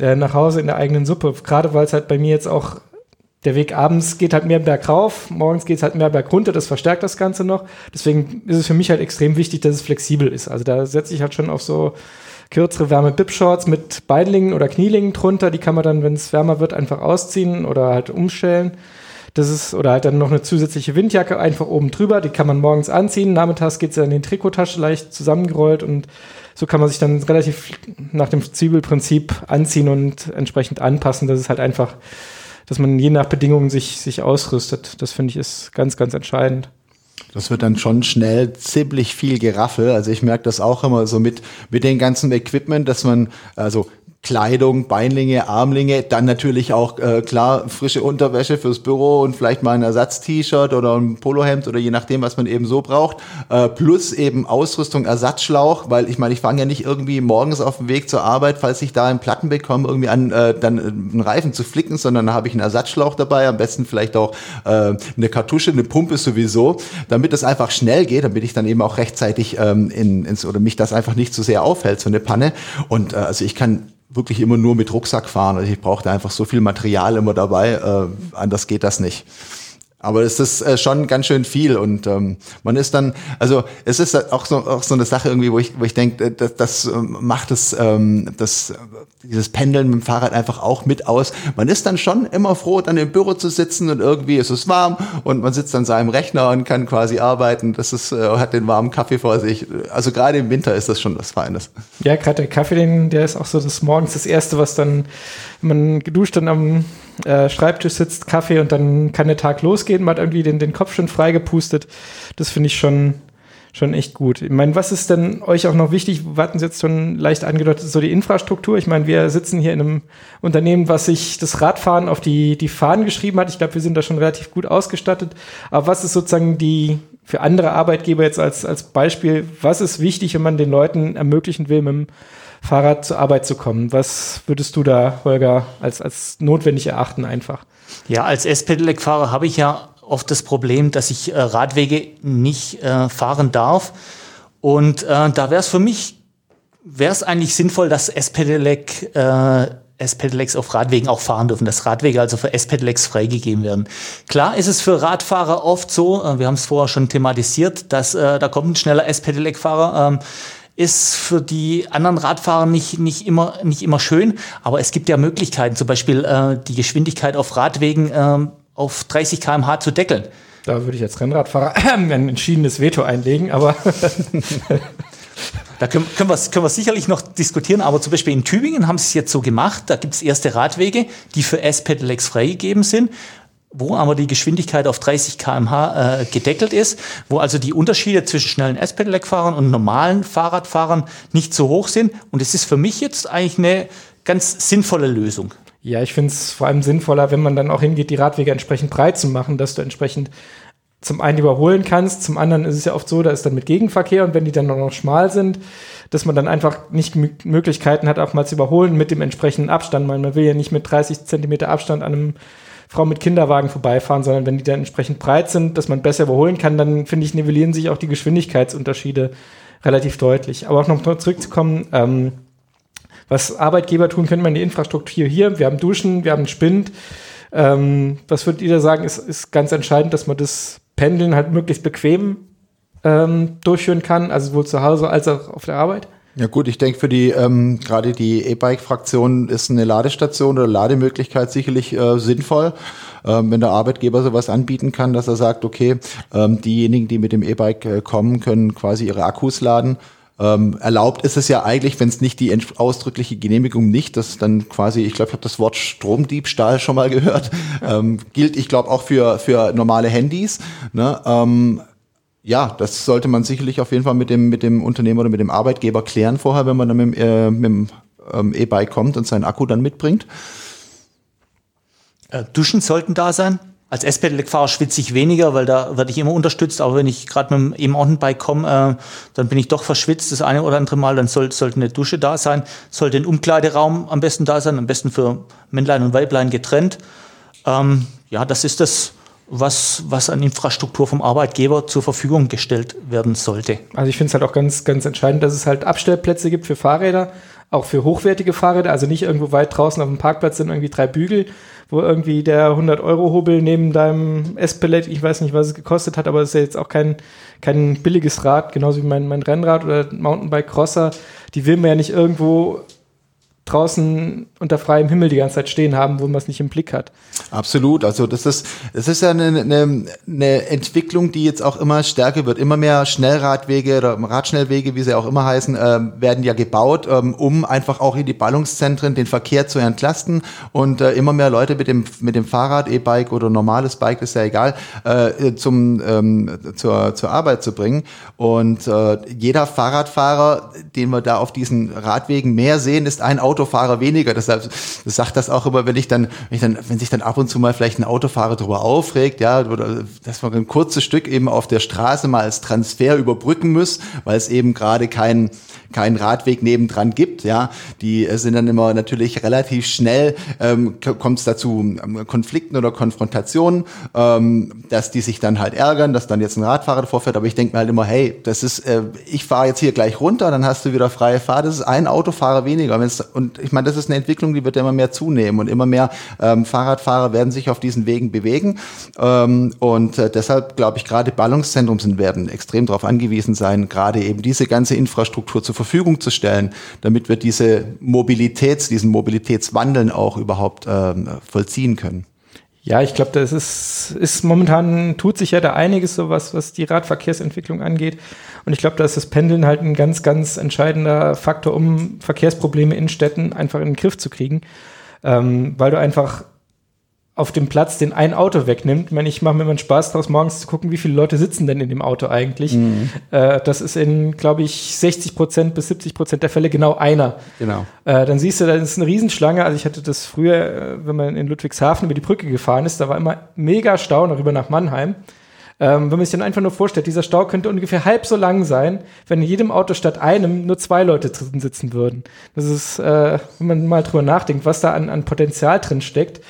Speaker 4: äh, nach Hause in der eigenen Suppe. Gerade weil es halt bei mir jetzt auch der Weg abends geht halt mehr bergauf, morgens geht es halt mehr bergunter, das verstärkt das Ganze noch. Deswegen ist es für mich halt extrem wichtig, dass es flexibel ist. Also da setze ich halt schon auf so kürzere wärme bib shorts mit Beinlingen oder Knielingen drunter. Die kann man dann, wenn es wärmer wird, einfach ausziehen oder halt umstellen. Das ist, oder halt dann noch eine zusätzliche Windjacke einfach oben drüber. Die kann man morgens anziehen. Nachmittags geht sie in die Trikottasche leicht zusammengerollt und so kann man sich dann relativ nach dem Zwiebelprinzip anziehen und entsprechend anpassen. Das ist halt einfach, dass man je nach Bedingungen sich, sich ausrüstet. Das finde ich ist ganz, ganz entscheidend.
Speaker 3: Das wird dann schon schnell ziemlich viel Geraffel. Also ich merke das auch immer so mit, mit dem ganzen Equipment, dass man, also Kleidung, Beinlinge, Armlinge, dann natürlich auch äh, klar frische Unterwäsche fürs Büro und vielleicht mal ein Ersatz-T-Shirt oder ein Polohemd oder je nachdem, was man eben so braucht. Äh, plus eben Ausrüstung, Ersatzschlauch, weil ich meine, ich fange ja nicht irgendwie morgens auf dem Weg zur Arbeit, falls ich da einen Platten bekomme, irgendwie an äh, dann einen Reifen zu flicken, sondern da habe ich einen Ersatzschlauch dabei, am besten vielleicht auch äh, eine Kartusche, eine Pumpe sowieso, damit es einfach schnell geht, damit ich dann eben auch rechtzeitig ähm, in, ins oder mich das einfach nicht zu so sehr aufhält, so eine Panne. Und äh, also ich kann wirklich immer nur mit Rucksack fahren. Also ich brauchte einfach so viel Material immer dabei, äh, anders geht das nicht. Aber es ist äh, schon ganz schön viel und ähm, man ist dann, also es ist auch so, auch so eine Sache irgendwie, wo ich, wo ich denke, äh, das, das ähm, macht das, ähm, das, dieses Pendeln mit dem Fahrrad einfach auch mit aus. Man ist dann schon immer froh, dann im Büro zu sitzen und irgendwie ist es warm und man sitzt an seinem Rechner und kann quasi arbeiten. Das ist, äh, hat den warmen Kaffee vor sich. Also gerade im Winter ist das schon was Feines.
Speaker 4: Ja, gerade der Kaffee, den, der ist auch so des Morgens das Erste, was dann, man geduscht dann am äh, Schreibtisch sitzt, Kaffee und dann kann der Tag losgehen. Man hat irgendwie den, den Kopf schon freigepustet. Das finde ich schon, schon echt gut. Ich meine, was ist denn euch auch noch wichtig? Wir hatten es jetzt schon leicht angedeutet, so die Infrastruktur. Ich meine, wir sitzen hier in einem Unternehmen, was sich das Radfahren auf die, die Fahnen geschrieben hat. Ich glaube, wir sind da schon relativ gut ausgestattet. Aber was ist sozusagen die, für andere Arbeitgeber jetzt als, als Beispiel, was ist wichtig, wenn man den Leuten ermöglichen will, mit dem Fahrrad zur Arbeit zu kommen. Was würdest du da, Holger, als, als notwendig erachten einfach?
Speaker 5: Ja, als S-Pedelec-Fahrer habe ich ja oft das Problem, dass ich äh, Radwege nicht äh, fahren darf. Und äh, da wäre es für mich, wäre es eigentlich sinnvoll, dass S-Pedelec äh, S-Pedelecs auf Radwegen auch fahren dürfen, dass Radwege also für S-Pedelecs freigegeben werden. Klar ist es für Radfahrer oft so, äh, wir haben es vorher schon thematisiert, dass äh, da kommt ein schneller S-Pedelec-Fahrer, ähm, ist für die anderen Radfahrer nicht, nicht, immer, nicht immer schön, aber es gibt ja Möglichkeiten, zum Beispiel äh, die Geschwindigkeit auf Radwegen äh, auf 30 km/h zu deckeln.
Speaker 4: Da würde ich als Rennradfahrer ein entschiedenes Veto einlegen, aber
Speaker 5: Da können, können, wir, können wir sicherlich noch diskutieren, aber zum Beispiel in Tübingen haben sie es jetzt so gemacht, da gibt es erste Radwege, die für S-Pedelecs freigegeben sind wo aber die Geschwindigkeit auf 30 km/h äh, gedeckelt ist, wo also die Unterschiede zwischen schnellen S-Pedelec-Fahrern und normalen Fahrradfahrern nicht so hoch sind. Und es ist für mich jetzt eigentlich eine ganz sinnvolle Lösung.
Speaker 4: Ja, ich finde es vor allem sinnvoller, wenn man dann auch hingeht, die Radwege entsprechend breit zu machen, dass du entsprechend zum einen überholen kannst, zum anderen ist es ja oft so, da ist dann mit Gegenverkehr und wenn die dann noch schmal sind, dass man dann einfach nicht Möglichkeiten hat, auch mal zu überholen mit dem entsprechenden Abstand. Man will ja nicht mit 30 Zentimeter Abstand an einem Frau mit Kinderwagen vorbeifahren, sondern wenn die dann entsprechend breit sind, dass man besser überholen kann, dann finde ich, nivellieren sich auch die Geschwindigkeitsunterschiede relativ deutlich. Aber auch noch zurückzukommen, ähm, was Arbeitgeber tun können, man die Infrastruktur hier, wir haben Duschen, wir haben Spind. Ähm, was würdet ihr da sagen, ist, ist ganz entscheidend, dass man das Pendeln halt möglichst bequem ähm, durchführen kann, also sowohl zu Hause als auch auf der Arbeit?
Speaker 3: Ja gut, ich denke für die ähm, gerade die E-Bike-Fraktion ist eine Ladestation oder Lademöglichkeit sicherlich äh, sinnvoll, ähm, wenn der Arbeitgeber sowas anbieten kann, dass er sagt, okay, ähm, diejenigen, die mit dem E-Bike äh, kommen, können quasi ihre Akkus laden. Ähm, erlaubt ist es ja eigentlich, wenn es nicht die ausdrückliche Genehmigung nicht, dass dann quasi, ich glaube, ich habe das Wort Stromdiebstahl schon mal gehört, ähm, gilt, ich glaube, auch für, für normale Handys. Ne? Ähm, ja, das sollte man sicherlich auf jeden Fall mit dem, mit dem Unternehmer oder mit dem Arbeitgeber klären vorher, wenn man dann mit, äh, mit dem ähm, E-Bike kommt und seinen Akku dann mitbringt.
Speaker 5: Äh, Duschen sollten da sein. Als S-Pedelec-Fahrer schwitze ich weniger, weil da werde ich immer unterstützt. Aber wenn ich gerade mit dem E-Mountainbike komme, äh, dann bin ich doch verschwitzt das eine oder andere Mal. Dann soll, sollte eine Dusche da sein. Sollte ein Umkleideraum am besten da sein, am besten für Männlein und Weiblein getrennt. Ähm, ja, das ist das, was, was an Infrastruktur vom Arbeitgeber zur Verfügung gestellt werden sollte.
Speaker 4: Also ich finde es halt auch ganz, ganz entscheidend, dass es halt Abstellplätze gibt für Fahrräder, auch für hochwertige Fahrräder, also nicht irgendwo weit draußen auf dem Parkplatz sind irgendwie drei Bügel, wo irgendwie der 100-Euro-Hobel neben deinem S-Pellet, ich weiß nicht, was es gekostet hat, aber es ist ja jetzt auch kein, kein billiges Rad, genauso wie mein, mein Rennrad oder Mountainbike-Crosser, die will man ja nicht irgendwo draußen unter freiem Himmel die ganze Zeit stehen haben, wo man es nicht im Blick hat.
Speaker 3: Absolut. Also das ist, das ist ja eine, eine, eine Entwicklung, die jetzt auch immer stärker wird. Immer mehr Schnellradwege oder Radschnellwege, wie sie auch immer heißen, äh, werden ja gebaut, ähm, um einfach auch in die Ballungszentren den Verkehr zu entlasten und äh, immer mehr Leute mit dem, mit dem Fahrrad, E-Bike oder normales Bike, ist ja egal, äh, zum, ähm, zur, zur Arbeit zu bringen. Und äh, jeder Fahrradfahrer, den wir da auf diesen Radwegen mehr sehen, ist ein Auto Autofahrer weniger. Deshalb sagt das auch immer, wenn ich dann, wenn ich dann, wenn sich dann ab und zu mal vielleicht ein Autofahrer darüber aufregt, ja, oder dass man ein kurzes Stück eben auf der Straße mal als Transfer überbrücken muss, weil es eben gerade kein keinen Radweg nebendran gibt, ja, die sind dann immer natürlich relativ schnell, ähm, kommt es dazu ähm, Konflikten oder Konfrontationen, ähm, dass die sich dann halt ärgern, dass dann jetzt ein Radfahrer davor fährt, aber ich denke mir halt immer, hey, das ist, äh, ich fahre jetzt hier gleich runter, dann hast du wieder freie Fahrt, das ist ein Autofahrer weniger. Und ich meine, das ist eine Entwicklung, die wird immer mehr zunehmen. Und immer mehr ähm, Fahrradfahrer werden sich auf diesen Wegen bewegen. Ähm, und äh, deshalb glaube ich, gerade Ballungszentrum sind werden extrem darauf angewiesen sein, gerade eben diese ganze Infrastruktur zu Verfügung zu stellen, damit wir diese Mobilitäts, diesen Mobilitätswandeln auch überhaupt ähm, vollziehen können.
Speaker 4: Ja, ich glaube, das ist, ist momentan tut sich ja da einiges, so was, was die Radverkehrsentwicklung angeht. Und ich glaube, da ist das Pendeln halt ein ganz, ganz entscheidender Faktor, um Verkehrsprobleme in Städten einfach in den Griff zu kriegen. Ähm, weil du einfach auf dem Platz den ein Auto wegnimmt. Ich meine, ich mache mir immer einen Spaß daraus, morgens zu gucken, wie viele Leute sitzen denn in dem Auto eigentlich. Mhm. Äh, das ist in, glaube ich, 60 Prozent bis 70 Prozent der Fälle genau einer.
Speaker 3: Genau.
Speaker 4: Äh, dann siehst du, da ist eine Riesenschlange. Also ich hatte das früher, äh, wenn man in Ludwigshafen über die Brücke gefahren ist, da war immer mega Stau darüber nach Mannheim. Ähm, wenn man sich dann einfach nur vorstellt, dieser Stau könnte ungefähr halb so lang sein, wenn in jedem Auto statt einem nur zwei Leute drin sitzen würden. Das ist, äh, wenn man mal drüber nachdenkt, was da an, an Potenzial drin steckt,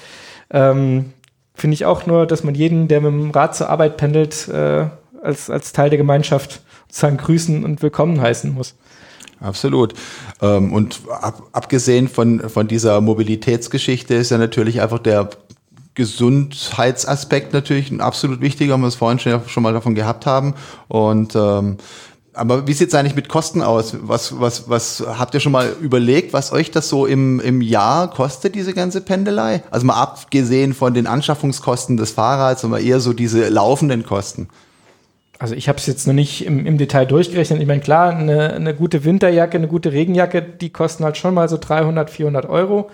Speaker 4: ähm, Finde ich auch nur, dass man jeden, der mit dem Rad zur Arbeit pendelt, äh, als, als Teil der Gemeinschaft sozusagen grüßen und willkommen heißen muss.
Speaker 3: Absolut. Ähm, und ab, abgesehen von, von dieser Mobilitätsgeschichte ist ja natürlich einfach der Gesundheitsaspekt natürlich ein absolut wichtiger, wie wir es vorhin schon, schon mal davon gehabt haben. Und ähm, aber wie sieht es eigentlich mit Kosten aus? Was, was, was habt ihr schon mal überlegt, was euch das so im, im Jahr kostet, diese ganze Pendelei? Also mal abgesehen von den Anschaffungskosten des Fahrrads, sondern eher so diese laufenden Kosten.
Speaker 4: Also ich habe es jetzt noch nicht im, im, Detail durchgerechnet. Ich meine, klar, eine, eine, gute Winterjacke, eine gute Regenjacke, die kosten halt schon mal so 300, 400 Euro.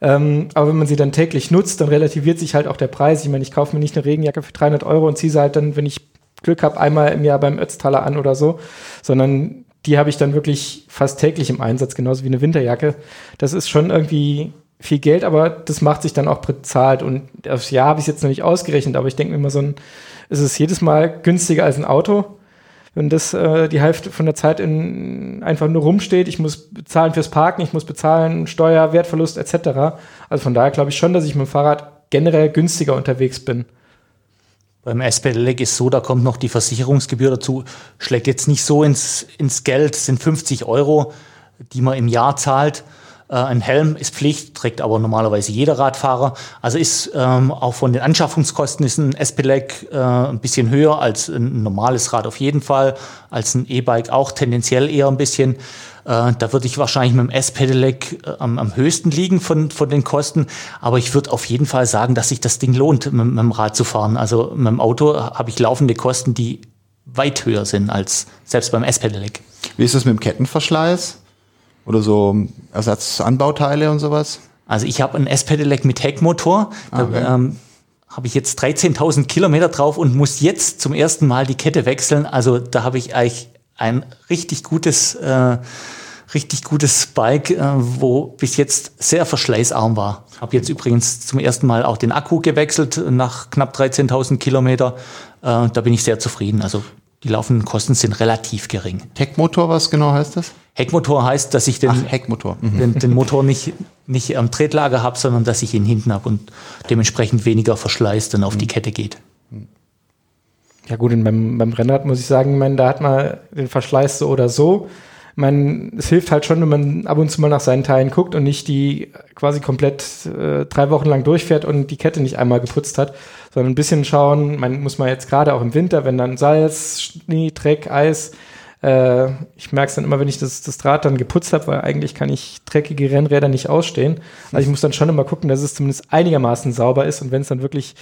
Speaker 4: Ähm, aber wenn man sie dann täglich nutzt, dann relativiert sich halt auch der Preis. Ich meine, ich kaufe mir nicht eine Regenjacke für 300 Euro und ziehe sie halt dann, wenn ich Glück habe, einmal im Jahr beim Ötztaler an oder so, sondern die habe ich dann wirklich fast täglich im Einsatz, genauso wie eine Winterjacke. Das ist schon irgendwie viel Geld, aber das macht sich dann auch bezahlt. Und aufs Jahr habe ich es jetzt noch nicht ausgerechnet, aber ich denke mir immer so ein, ist es jedes Mal günstiger als ein Auto, wenn das äh, die Hälfte von der Zeit in, einfach nur rumsteht. Ich muss bezahlen fürs Parken, ich muss bezahlen Steuer, Wertverlust etc. Also von daher glaube ich schon, dass ich mit dem Fahrrad generell günstiger unterwegs bin.
Speaker 5: Beim S-Pedelec ist so, da kommt noch die Versicherungsgebühr dazu, schlägt jetzt nicht so ins, ins Geld, sind 50 Euro, die man im Jahr zahlt. Äh, ein Helm ist Pflicht, trägt aber normalerweise jeder Radfahrer. Also ist ähm, auch von den Anschaffungskosten ist ein S-Pedelec äh, ein bisschen höher als ein normales Rad auf jeden Fall, als ein E-Bike auch tendenziell eher ein bisschen. Äh, da würde ich wahrscheinlich mit dem S-Pedelec äh, am, am, höchsten liegen von, von den Kosten. Aber ich würde auf jeden Fall sagen, dass sich das Ding lohnt, mit, mit dem Rad zu fahren. Also mit dem Auto habe ich laufende Kosten, die weit höher sind als selbst beim S-Pedelec.
Speaker 3: Wie ist das mit dem Kettenverschleiß? Oder so Ersatzanbauteile und sowas?
Speaker 5: Also ich habe ein S-Pedelec mit Heckmotor. Da okay. ähm, habe ich jetzt 13.000 Kilometer drauf und muss jetzt zum ersten Mal die Kette wechseln. Also da habe ich eigentlich ein richtig gutes, äh, richtig gutes Bike, äh, wo bis jetzt sehr verschleißarm war. Habe jetzt übrigens zum ersten Mal auch den Akku gewechselt nach knapp 13.000 Kilometer. Äh, da bin ich sehr zufrieden. Also die laufenden Kosten sind relativ gering.
Speaker 3: Heckmotor, was genau heißt das?
Speaker 5: Heckmotor heißt, dass ich den,
Speaker 3: Ach, Heckmotor.
Speaker 5: Mhm. den, den Motor nicht, nicht am Tretlager habe, sondern dass ich ihn hinten habe und dementsprechend weniger Verschleiß dann auf mhm. die Kette geht.
Speaker 4: Ja gut, und beim, beim Rennrad muss ich sagen, ich meine, da hat man den Verschleiß so oder so. Ich meine, es hilft halt schon, wenn man ab und zu mal nach seinen Teilen guckt und nicht die quasi komplett äh, drei Wochen lang durchfährt und die Kette nicht einmal geputzt hat, sondern ein bisschen schauen, man muss man jetzt gerade auch im Winter, wenn dann Salz, Schnee, Dreck, Eis, äh, ich merke es dann immer, wenn ich das, das Draht dann geputzt habe, weil eigentlich kann ich dreckige Rennräder nicht ausstehen. Also ich muss dann schon immer gucken, dass es zumindest einigermaßen sauber ist und wenn es dann wirklich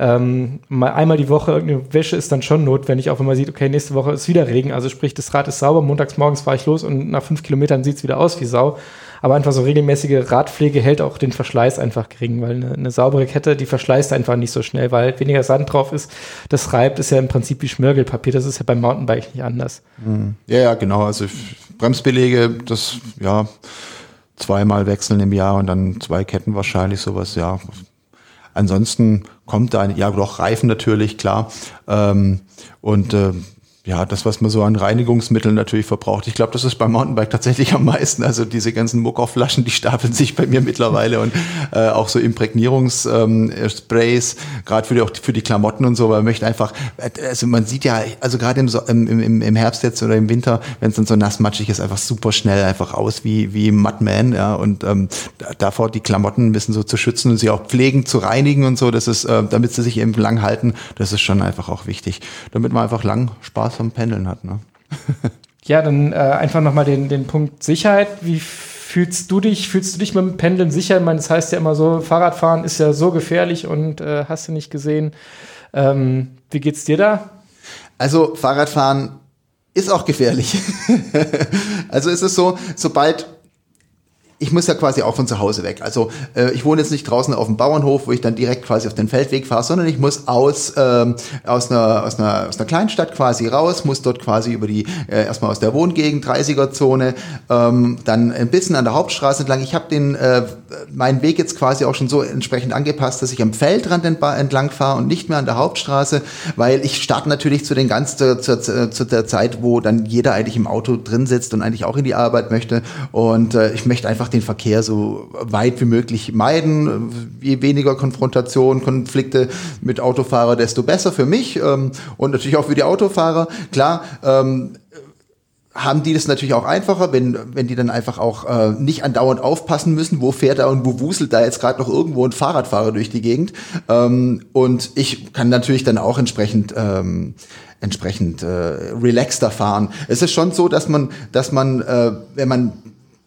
Speaker 4: ähm, mal einmal die Woche irgendeine Wäsche ist dann schon notwendig, auch wenn man sieht, okay, nächste Woche ist wieder Regen, also sprich, das Rad ist sauber, montags morgens fahre ich los und nach fünf Kilometern sieht es wieder aus wie Sau. Aber einfach so regelmäßige Radpflege hält auch den Verschleiß einfach gering, weil eine, eine saubere Kette, die verschleißt einfach nicht so schnell, weil weniger Sand drauf ist. Das reibt, ist ja im Prinzip wie Schmirgelpapier, das ist ja beim Mountainbike nicht anders.
Speaker 3: Mhm. Ja, ja, genau. Also Bremsbeläge, das, ja, zweimal wechseln im Jahr und dann zwei Ketten wahrscheinlich sowas, ja. Ansonsten kommt da ein, ja doch Reifen natürlich, klar. Ähm, und äh, ja, das, was man so an Reinigungsmitteln natürlich verbraucht. Ich glaube, das ist beim Mountainbike tatsächlich am meisten. Also diese ganzen Muckerflaschen, die stapeln sich bei mir mittlerweile und äh, auch so Imprägnierungssprays, ähm, gerade für die, auch für die Klamotten und so, weil man möchte einfach, also man sieht ja, also gerade im, im, im, im Herbst jetzt oder im Winter, wenn es dann so nassmatschig ist, einfach super schnell einfach aus wie, wie Mudman, ja, und ähm, davor die Klamotten ein bisschen so zu schützen und sie auch pflegen, zu reinigen und so, das ist, äh, damit sie sich eben lang halten, das ist schon einfach auch wichtig, damit man einfach lang Spaß vom Pendeln hat. Ne?
Speaker 4: ja, dann äh, einfach nochmal den, den Punkt Sicherheit. Wie fühlst du dich? Fühlst du dich mit dem Pendeln sicher? Ich meine, das heißt ja immer so, Fahrradfahren ist ja so gefährlich und äh, hast du nicht gesehen. Ähm, wie geht's dir da?
Speaker 3: Also Fahrradfahren ist auch gefährlich. also ist es so, sobald ich muss ja quasi auch von zu Hause weg. Also äh, ich wohne jetzt nicht draußen auf dem Bauernhof, wo ich dann direkt quasi auf den Feldweg fahre, sondern ich muss aus, ähm, aus, einer, aus, einer, aus einer Kleinstadt quasi raus, muss dort quasi über die, äh, erstmal aus der Wohngegend, 30er-Zone, ähm, dann ein bisschen an der Hauptstraße entlang. Ich habe den äh, meinen Weg jetzt quasi auch schon so entsprechend angepasst, dass ich am Feldrand entlang fahre und nicht mehr an der Hauptstraße, weil ich starte natürlich zu den ganz zu, zu, zu der Zeit, wo dann jeder eigentlich im Auto drin sitzt und eigentlich auch in die Arbeit möchte. Und äh, ich möchte einfach den Verkehr so weit wie möglich meiden. Je weniger Konfrontation, Konflikte mit Autofahrer, desto besser für mich ähm, und natürlich auch für die Autofahrer. Klar, ähm, haben die das natürlich auch einfacher, wenn, wenn die dann einfach auch äh, nicht andauernd aufpassen müssen, wo fährt er und wo wuselt da jetzt gerade noch irgendwo ein Fahrradfahrer durch die Gegend. Ähm, und ich kann natürlich dann auch entsprechend ähm, entsprechend äh, relaxter fahren. Es ist schon so, dass man, dass man, äh, wenn man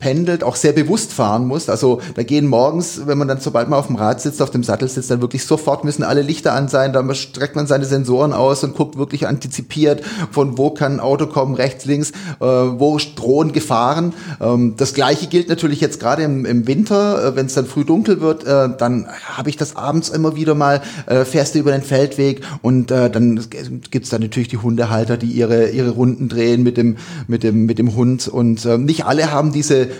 Speaker 3: pendelt, auch sehr bewusst fahren muss. Also da gehen morgens, wenn man dann, sobald man auf dem Rad sitzt, auf dem Sattel sitzt, dann wirklich sofort müssen alle Lichter an sein. Da streckt man seine Sensoren aus und guckt wirklich antizipiert, von wo kann ein Auto kommen, rechts, links, äh, wo drohen Gefahren. Ähm, das gleiche gilt natürlich jetzt gerade im, im Winter, äh, wenn es dann früh dunkel wird, äh, dann habe ich das abends immer wieder mal, äh, fährst du über den Feldweg und äh, dann gibt's da natürlich die Hundehalter, die ihre, ihre Runden drehen mit dem, mit dem, mit dem Hund und äh, nicht alle haben diese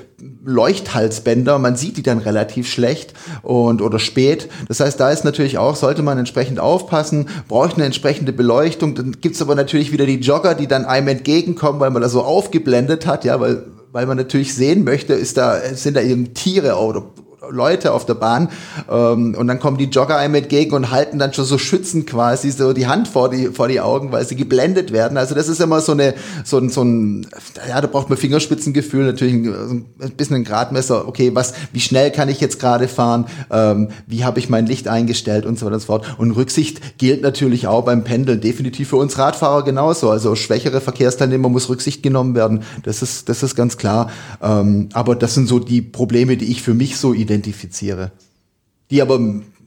Speaker 3: Leuchthalsbänder, man sieht die dann relativ schlecht und oder spät. Das heißt, da ist natürlich auch, sollte man entsprechend aufpassen, braucht eine entsprechende Beleuchtung. Dann gibt's aber natürlich wieder die Jogger, die dann einem entgegenkommen, weil man da so aufgeblendet hat, ja, weil weil man natürlich sehen möchte, ist da, sind da eben Tiere oder Leute auf der Bahn ähm, und dann kommen die Jogger einem entgegen und halten dann schon so schützend quasi so die Hand vor die, vor die Augen, weil sie geblendet werden. Also das ist immer so eine, so ein, so ein ja, da braucht man Fingerspitzengefühl, natürlich ein, ein bisschen ein Gradmesser, okay, was, wie schnell kann ich jetzt gerade fahren, ähm, wie habe ich mein Licht eingestellt und so weiter und so fort. Und Rücksicht gilt natürlich auch beim Pendeln, definitiv für uns Radfahrer genauso. Also schwächere Verkehrsteilnehmer muss Rücksicht genommen werden, das ist, das ist ganz klar. Ähm, aber das sind so die Probleme, die ich für mich so identifiziere identifiziere, die aber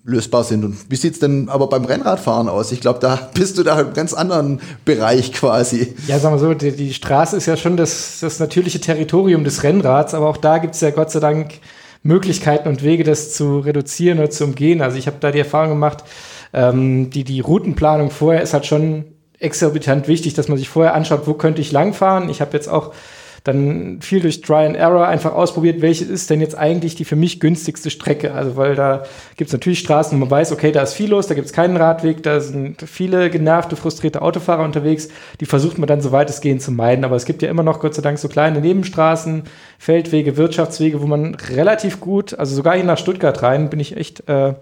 Speaker 3: lösbar sind. Und wie sieht es denn aber beim Rennradfahren aus? Ich glaube, da bist du da im ganz anderen Bereich quasi.
Speaker 4: Ja, sagen wir so, die, die Straße ist ja schon das, das natürliche Territorium des Rennrads, aber auch da gibt es ja Gott sei Dank Möglichkeiten und Wege, das zu reduzieren oder zu umgehen. Also ich habe da die Erfahrung gemacht, ähm, die, die Routenplanung vorher ist halt schon exorbitant wichtig, dass man sich vorher anschaut, wo könnte ich langfahren. Ich habe jetzt auch dann viel durch Try and Error einfach ausprobiert, welche ist denn jetzt eigentlich die für mich günstigste Strecke. Also weil da gibt es natürlich Straßen, wo man weiß, okay, da ist viel los, da gibt es keinen Radweg, da sind viele genervte, frustrierte Autofahrer unterwegs, die versucht man dann so weit es gehen zu meiden. Aber es gibt ja immer noch Gott sei Dank so kleine Nebenstraßen, Feldwege, Wirtschaftswege, wo man relativ gut, also sogar hier nach Stuttgart rein, bin ich echt äh,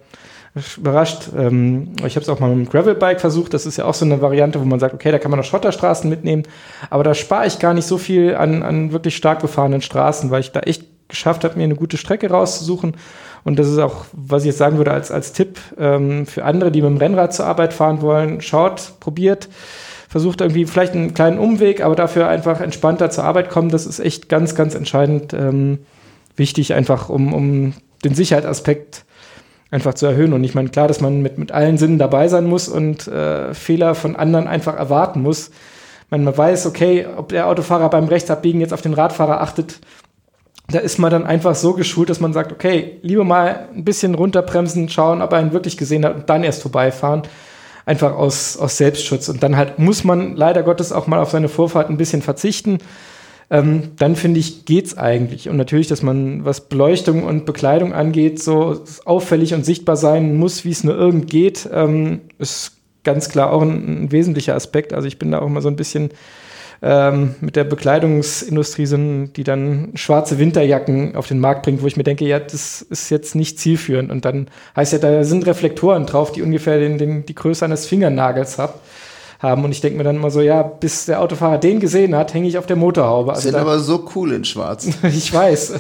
Speaker 4: überrascht. Ähm, ich habe es auch mal mit dem Gravelbike versucht. Das ist ja auch so eine Variante, wo man sagt, okay, da kann man noch Schotterstraßen mitnehmen. Aber da spare ich gar nicht so viel an, an wirklich stark befahrenen Straßen, weil ich da echt geschafft habe, mir eine gute Strecke rauszusuchen. Und das ist auch, was ich jetzt sagen würde, als, als Tipp ähm, für andere, die mit dem Rennrad zur Arbeit fahren wollen. Schaut, probiert, versucht irgendwie vielleicht einen kleinen Umweg, aber dafür einfach entspannter zur Arbeit kommen. Das ist echt ganz, ganz entscheidend ähm, wichtig, einfach um, um den Sicherheitsaspekt einfach zu erhöhen. Und ich meine, klar, dass man mit, mit allen Sinnen dabei sein muss und äh, Fehler von anderen einfach erwarten muss. Wenn man weiß, okay, ob der Autofahrer beim Rechtsabbiegen jetzt auf den Radfahrer achtet, da ist man dann einfach so geschult, dass man sagt, okay, lieber mal ein bisschen runterbremsen, schauen, ob er ihn wirklich gesehen hat und dann erst vorbeifahren. Einfach aus, aus Selbstschutz. Und dann halt muss man leider Gottes auch mal auf seine Vorfahrt ein bisschen verzichten. Ähm, dann finde ich, geht's eigentlich. Und natürlich, dass man, was Beleuchtung und Bekleidung angeht, so auffällig und sichtbar sein muss, wie es nur irgend geht, ähm, ist ganz klar auch ein, ein, wesentlicher Aspekt. Also ich bin da auch mal so ein bisschen ähm, mit der Bekleidungsindustrie sind, die dann schwarze Winterjacken auf den Markt bringt, wo ich mir denke, ja, das ist jetzt nicht zielführend. Und dann heißt ja, da sind Reflektoren drauf, die ungefähr den, den, die Größe eines Fingernagels haben haben. Und ich denke mir dann immer so, ja, bis der Autofahrer den gesehen hat, hänge ich auf der Motorhaube.
Speaker 3: Also sind da, aber so cool in Schwarz.
Speaker 4: ich weiß.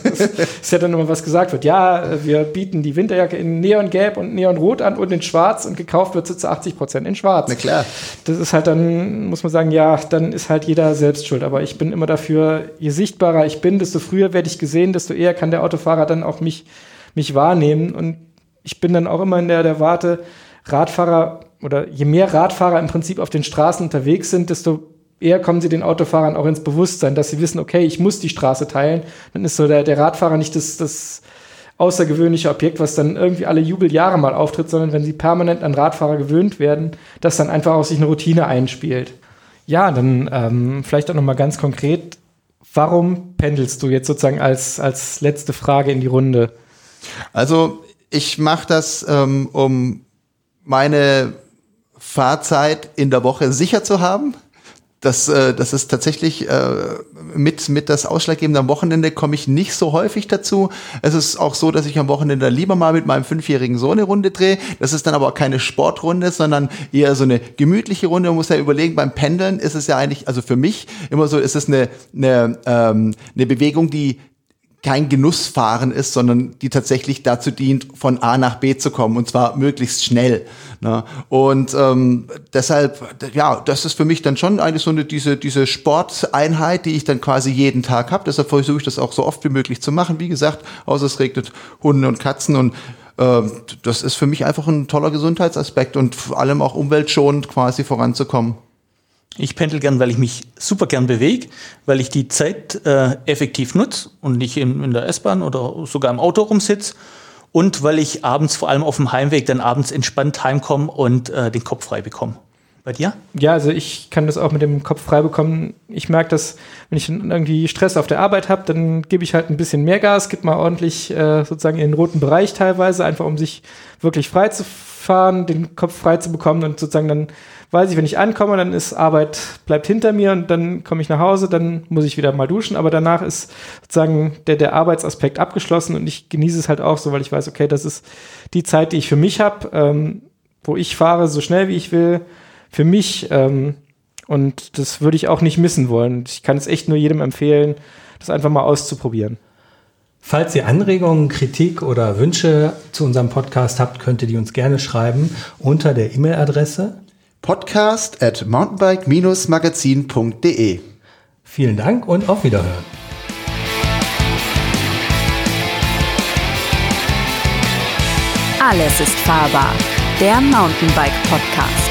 Speaker 4: ist ja dann immer was gesagt wird. Ja, wir bieten die Winterjacke in Neongelb und Neonrot an und in Schwarz und gekauft wird sie zu 80 Prozent in Schwarz.
Speaker 3: Na klar.
Speaker 4: Das ist halt dann, muss man sagen, ja, dann ist halt jeder selbst schuld. Aber ich bin immer dafür, je sichtbarer ich bin, desto früher werde ich gesehen, desto eher kann der Autofahrer dann auch mich, mich wahrnehmen. Und ich bin dann auch immer in der, der Warte, Radfahrer oder je mehr Radfahrer im Prinzip auf den Straßen unterwegs sind, desto eher kommen sie den Autofahrern auch ins Bewusstsein, dass sie wissen, okay, ich muss die Straße teilen. Dann ist so der, der Radfahrer nicht das, das außergewöhnliche Objekt, was dann irgendwie alle Jubeljahre mal auftritt, sondern wenn sie permanent an Radfahrer gewöhnt werden, dass dann einfach auch sich eine Routine einspielt. Ja, dann ähm, vielleicht auch noch mal ganz konkret, warum pendelst du jetzt sozusagen als, als letzte Frage in die Runde?
Speaker 3: Also ich mache das, ähm, um meine Fahrzeit in der Woche sicher zu haben. Das, äh, das ist tatsächlich äh, mit, mit das Ausschlaggebende. Am Wochenende komme ich nicht so häufig dazu. Es ist auch so, dass ich am Wochenende lieber mal mit meinem fünfjährigen Sohn eine Runde drehe. Das ist dann aber auch keine Sportrunde, sondern eher so eine gemütliche Runde. Man muss ja überlegen, beim Pendeln ist es ja eigentlich, also für mich immer so, ist es eine, eine, ähm, eine Bewegung, die kein Genussfahren ist, sondern die tatsächlich dazu dient, von A nach B zu kommen und zwar möglichst schnell. Ne? Und ähm, deshalb, ja, das ist für mich dann schon eigentlich so eine diese diese Sporteinheit, die ich dann quasi jeden Tag habe. Deshalb versuche ich das auch so oft wie möglich zu machen. Wie gesagt, außer es regnet Hunde und Katzen und äh, das ist für mich einfach ein toller Gesundheitsaspekt und vor allem auch umweltschonend quasi voranzukommen.
Speaker 5: Ich pendel gern, weil ich mich super gern bewege, weil ich die Zeit äh, effektiv nutze und nicht in, in der S-Bahn oder sogar im Auto rumsitze. Und weil ich abends, vor allem auf dem Heimweg, dann abends entspannt heimkomme und äh, den Kopf frei bekomme. Bei dir?
Speaker 4: Ja, also ich kann das auch mit dem Kopf frei bekommen. Ich merke, dass wenn ich irgendwie Stress auf der Arbeit habe, dann gebe ich halt ein bisschen mehr Gas, gebe mal ordentlich äh, sozusagen in den roten Bereich teilweise, einfach um sich wirklich frei zu fahren, den Kopf frei zu bekommen und sozusagen dann weiß ich, wenn ich ankomme, dann ist Arbeit, bleibt hinter mir und dann komme ich nach Hause, dann muss ich wieder mal duschen, aber danach ist sozusagen der, der Arbeitsaspekt abgeschlossen und ich genieße es halt auch so, weil ich weiß, okay, das ist die Zeit, die ich für mich habe, ähm, wo ich fahre so schnell wie ich will, für mich ähm, und das würde ich auch nicht missen wollen. Ich kann es echt nur jedem empfehlen, das einfach mal auszuprobieren.
Speaker 2: Falls ihr Anregungen, Kritik oder Wünsche zu unserem Podcast habt, könnt ihr die uns gerne schreiben unter der E-Mail-Adresse
Speaker 3: podcast at mountainbike-magazin.de.
Speaker 2: Vielen Dank und auf Wiederhören.
Speaker 1: Alles ist fahrbar. Der Mountainbike Podcast.